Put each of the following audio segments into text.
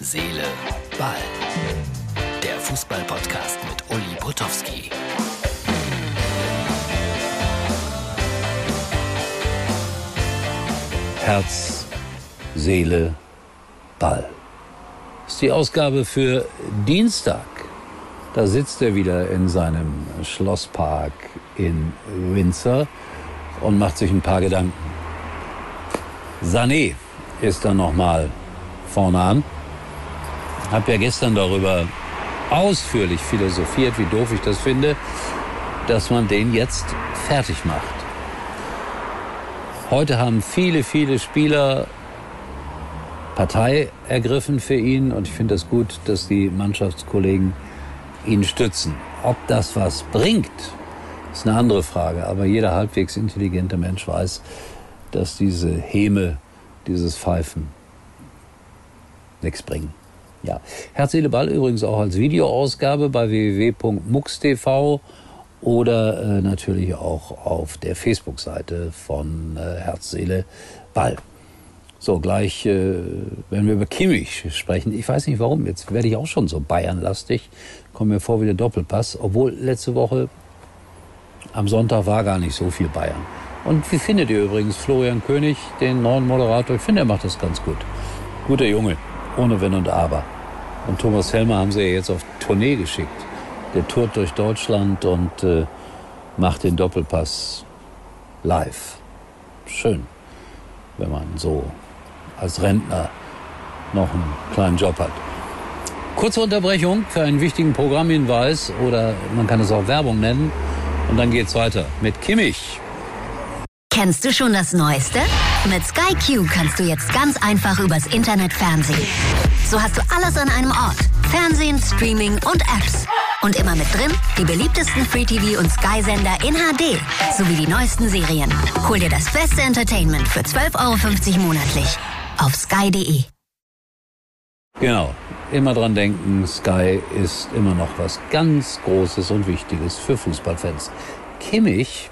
Seele, Ball. Der Fußball-Podcast mit Uli Potowski. Herz, Seele, Ball. Das ist die Ausgabe für Dienstag. Da sitzt er wieder in seinem Schlosspark in Windsor und macht sich ein paar Gedanken. Sané ist dann nochmal vorne an. Hab ja gestern darüber ausführlich philosophiert, wie doof ich das finde, dass man den jetzt fertig macht. Heute haben viele, viele Spieler Partei ergriffen für ihn und ich finde es das gut, dass die Mannschaftskollegen ihn stützen. Ob das was bringt, ist eine andere Frage. Aber jeder halbwegs intelligente Mensch weiß, dass diese Häme, dieses Pfeifen nichts bringen. Ja, Herz, Seele, Ball übrigens auch als Videoausgabe bei www.mux.tv oder äh, natürlich auch auf der Facebook-Seite von äh, Herz, Seele, Ball. So, gleich, äh, wenn wir über Kimmich sprechen, ich weiß nicht warum, jetzt werde ich auch schon so Bayernlastig, komme mir vor wie der Doppelpass, obwohl letzte Woche am Sonntag war gar nicht so viel Bayern. Und wie findet ihr übrigens Florian König, den neuen Moderator? Ich finde, er macht das ganz gut. Guter Junge, ohne Wenn und Aber. Und Thomas Helmer haben sie ja jetzt auf Tournee geschickt. Der tourt durch Deutschland und äh, macht den Doppelpass live. Schön, wenn man so als Rentner noch einen kleinen Job hat. Kurze Unterbrechung für einen wichtigen Programmhinweis oder man kann es auch Werbung nennen. Und dann geht's weiter mit Kimmich. Kennst du schon das Neueste? Mit Sky Q kannst du jetzt ganz einfach übers Internet Fernsehen. So hast du alles an einem Ort. Fernsehen, Streaming und Apps. Und immer mit drin die beliebtesten Free-TV- und Sky-Sender in HD sowie die neuesten Serien. Hol dir das beste Entertainment für 12,50 Euro monatlich auf sky.de. Genau, immer dran denken, Sky ist immer noch was ganz Großes und Wichtiges für Fußballfans. Kimmich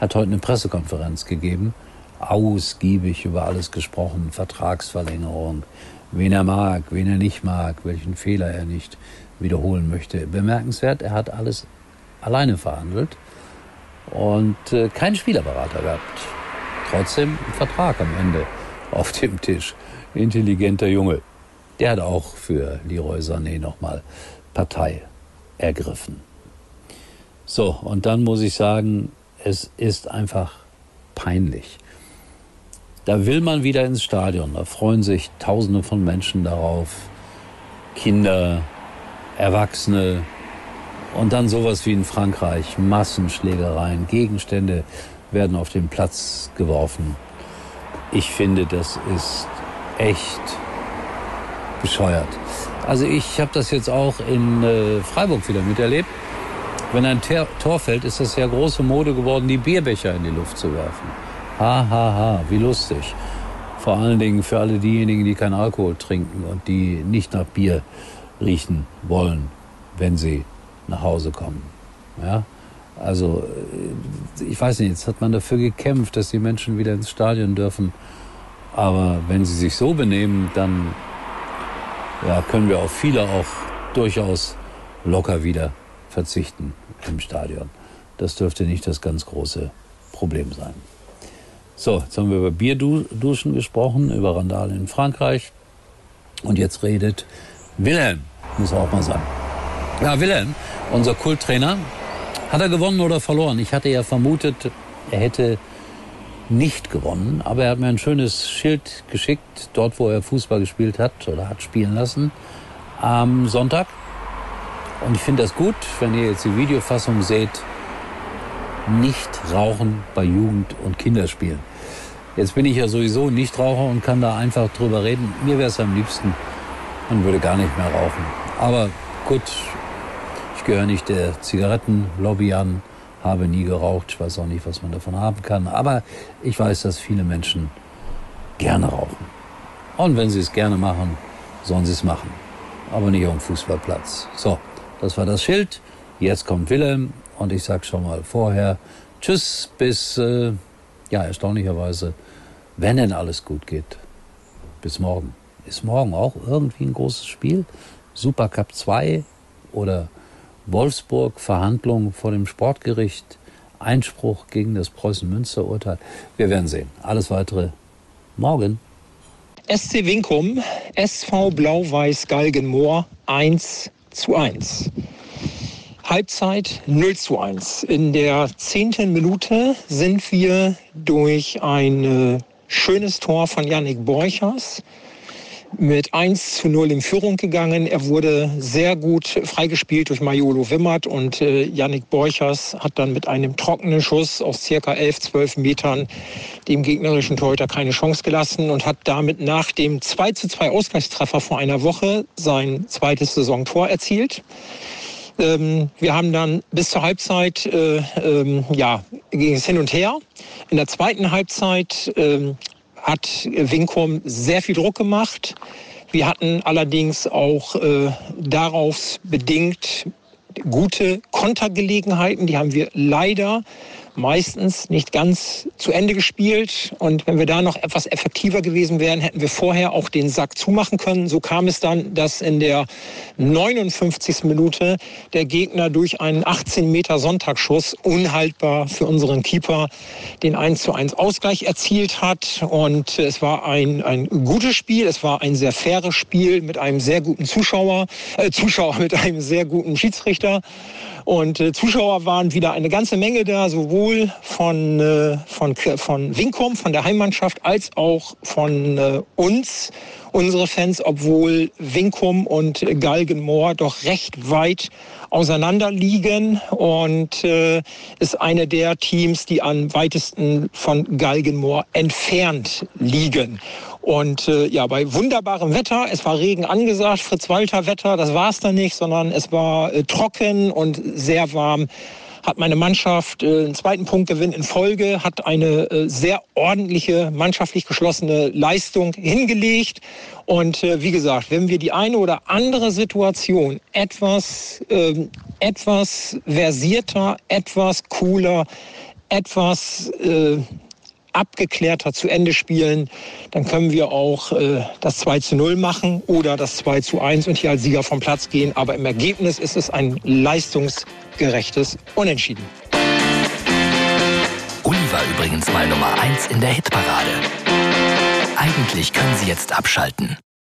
hat heute eine Pressekonferenz gegeben, ausgiebig über alles gesprochen, Vertragsverlängerung, wen er mag, wen er nicht mag, welchen Fehler er nicht wiederholen möchte. Bemerkenswert, er hat alles alleine verhandelt und äh, keinen Spielerberater gehabt. Trotzdem ein Vertrag am Ende auf dem Tisch. Intelligenter Junge. Der hat auch für Leroy Sané nochmal Partei ergriffen. So, und dann muss ich sagen, es ist einfach peinlich. Da will man wieder ins Stadion, da freuen sich Tausende von Menschen darauf, Kinder, Erwachsene und dann sowas wie in Frankreich, Massenschlägereien, Gegenstände werden auf den Platz geworfen. Ich finde, das ist echt bescheuert. Also ich habe das jetzt auch in äh, Freiburg wieder miterlebt. Wenn ein Tor fällt, ist das ja große Mode geworden, die Bierbecher in die Luft zu werfen. Ha, ha, ha, wie lustig. Vor allen Dingen für alle diejenigen, die keinen Alkohol trinken und die nicht nach Bier riechen wollen, wenn sie nach Hause kommen. Ja? Also, äh, ich weiß nicht, jetzt hat man dafür gekämpft, dass die Menschen wieder ins Stadion dürfen. Aber wenn sie sich so benehmen, dann ja, können wir auf viele auch durchaus locker wieder verzichten im Stadion. Das dürfte nicht das ganz große Problem sein. So, jetzt haben wir über Bierduschen gesprochen, über Randale in Frankreich. Und jetzt redet Wilhelm, muss auch mal sagen. Ja, Wilhelm, unser Kulttrainer, hat er gewonnen oder verloren? Ich hatte ja vermutet, er hätte nicht gewonnen, aber er hat mir ein schönes Schild geschickt, dort wo er Fußball gespielt hat oder hat spielen lassen, am Sonntag. Und ich finde das gut, wenn ihr jetzt die Videofassung seht, nicht rauchen bei Jugend- und Kinderspielen. Jetzt bin ich ja sowieso Nichtraucher und kann da einfach drüber reden. Mir wäre es am liebsten, man würde gar nicht mehr rauchen. Aber gut, ich gehöre nicht der Zigarettenlobby an habe nie geraucht. Ich weiß auch nicht, was man davon haben kann. Aber ich weiß, dass viele Menschen gerne rauchen. Und wenn sie es gerne machen, sollen sie es machen. Aber nicht auf dem Fußballplatz. So, das war das Schild. Jetzt kommt Wilhelm und ich sag schon mal vorher Tschüss bis, äh, ja, erstaunlicherweise, wenn denn alles gut geht. Bis morgen. ist morgen auch irgendwie ein großes Spiel. Supercup 2 oder Wolfsburg, Verhandlungen vor dem Sportgericht, Einspruch gegen das Preußen-Münster-Urteil. Wir werden sehen. Alles weitere morgen. SC Winkum, SV Blau-Weiß Galgenmoor 1 zu 1. Halbzeit 0 zu 1. In der zehnten Minute sind wir durch ein schönes Tor von Yannick Borchers mit 1 zu 0 in Führung gegangen. Er wurde sehr gut freigespielt durch Majolo Wimmert und äh, Yannick Borchers hat dann mit einem trockenen Schuss aus circa 11, 12 Metern dem gegnerischen Torhüter keine Chance gelassen und hat damit nach dem 2 zu 2 Ausgleichstreffer vor einer Woche sein zweites Saisontor erzielt. Ähm, wir haben dann bis zur Halbzeit, äh, ähm, ja, ging es hin und her. In der zweiten Halbzeit ähm, hat Winkom sehr viel Druck gemacht. Wir hatten allerdings auch äh, darauf bedingt gute Kontergelegenheiten. Die haben wir leider meistens nicht ganz zu Ende gespielt. Und wenn wir da noch etwas effektiver gewesen wären, hätten wir vorher auch den Sack zumachen können. So kam es dann, dass in der 59. Minute der Gegner durch einen 18 Meter Sonntagsschuss unhaltbar für unseren Keeper den 1 zu 1 Ausgleich erzielt hat. Und es war ein, ein gutes Spiel. Es war ein sehr faires Spiel mit einem sehr guten Zuschauer, äh, Zuschauer mit einem sehr guten Schiedsrichter. Und äh, Zuschauer waren wieder eine ganze Menge da, sowohl von, äh, von, von Winkom, von der Heimmannschaft, als auch von äh, uns, unsere Fans, obwohl Winkum und Galgenmoor doch recht weit auseinander liegen und äh, ist eine der Teams, die am weitesten von Galgenmoor entfernt liegen. Und äh, ja, bei wunderbarem Wetter, es war Regen angesagt, Fritz-Walter-Wetter, das war es dann nicht, sondern es war äh, trocken und sehr warm hat meine Mannschaft äh, einen zweiten Punktgewinn in Folge, hat eine äh, sehr ordentliche, mannschaftlich geschlossene Leistung hingelegt. Und äh, wie gesagt, wenn wir die eine oder andere Situation etwas, äh, etwas versierter, etwas cooler, etwas abgeklärter zu Ende spielen, dann können wir auch äh, das 2 zu 0 machen oder das 2 zu 1 und hier als Sieger vom Platz gehen. Aber im Ergebnis ist es ein leistungsgerechtes Unentschieden. Uli war übrigens mal Nummer 1 in der Hitparade. Eigentlich können Sie jetzt abschalten.